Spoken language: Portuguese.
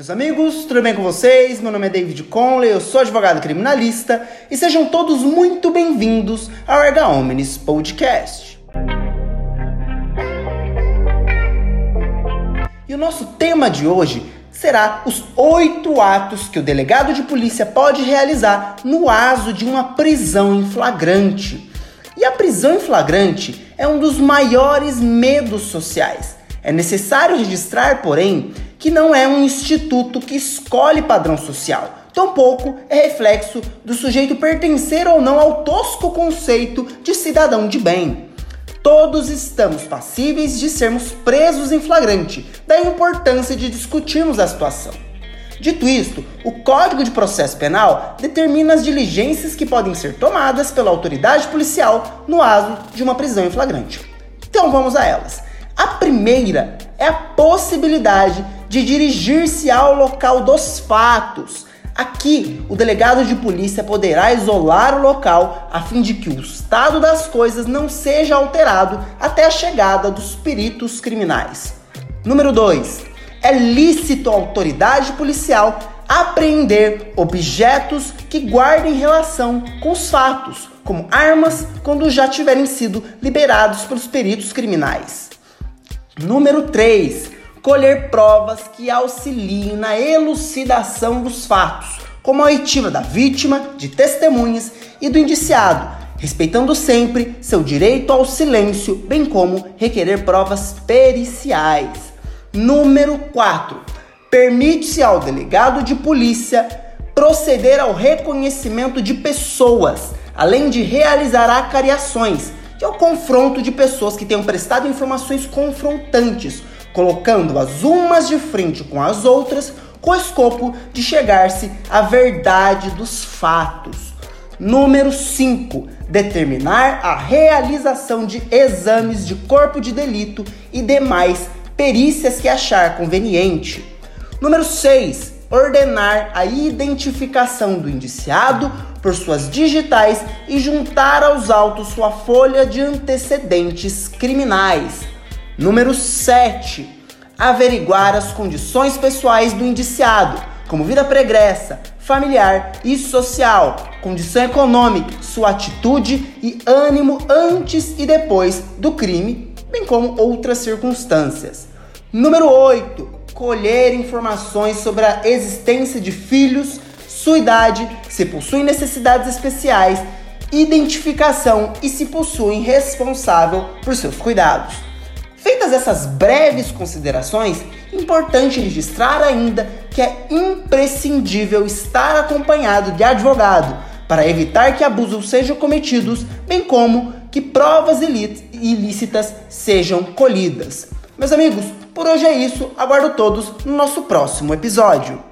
Meus amigos, tudo bem com vocês? Meu nome é David Conley, eu sou advogado criminalista e sejam todos muito bem-vindos ao Erga Omnis Podcast. E o nosso tema de hoje será os oito atos que o delegado de polícia pode realizar no aso de uma prisão em flagrante. E a prisão em flagrante é um dos maiores medos sociais. É necessário registrar, porém, que não é um instituto que escolhe padrão social. Tampouco é reflexo do sujeito pertencer ou não ao tosco conceito de cidadão de bem. Todos estamos passíveis de sermos presos em flagrante, daí a importância de discutirmos a situação. Dito isto, o Código de Processo Penal determina as diligências que podem ser tomadas pela autoridade policial no ato de uma prisão em flagrante. Então vamos a elas. A primeira é a possibilidade de dirigir-se ao local dos fatos. Aqui, o delegado de polícia poderá isolar o local a fim de que o estado das coisas não seja alterado até a chegada dos peritos criminais. Número 2 é lícito à autoridade policial apreender objetos que guardem relação com os fatos, como armas, quando já tiverem sido liberados pelos peritos criminais. Número 3. Colher provas que auxiliem na elucidação dos fatos, como a oitiva da vítima, de testemunhas e do indiciado, respeitando sempre seu direito ao silêncio, bem como requerer provas periciais. Número 4. Permite-se ao delegado de polícia proceder ao reconhecimento de pessoas, além de realizar acariações, que é o confronto de pessoas que tenham prestado informações confrontantes, colocando-as umas de frente com as outras, com o escopo de chegar-se à verdade dos fatos. Número 5. Determinar a realização de exames de corpo de delito e demais perícias que achar conveniente. Número 6. Ordenar a identificação do indiciado por suas digitais e juntar aos autos sua folha de antecedentes criminais. Número 7. Averiguar as condições pessoais do indiciado, como vida pregressa, familiar e social, condição econômica, sua atitude e ânimo antes e depois do crime, bem como outras circunstâncias. Número 8. Colher informações sobre a existência de filhos, sua idade, se possuem necessidades especiais, identificação e se possuem responsável por seus cuidados. Feitas essas breves considerações, importante registrar ainda que é imprescindível estar acompanhado de advogado para evitar que abusos sejam cometidos, bem como que provas ilícitas sejam colhidas. Meus amigos, por hoje é isso. Aguardo todos no nosso próximo episódio.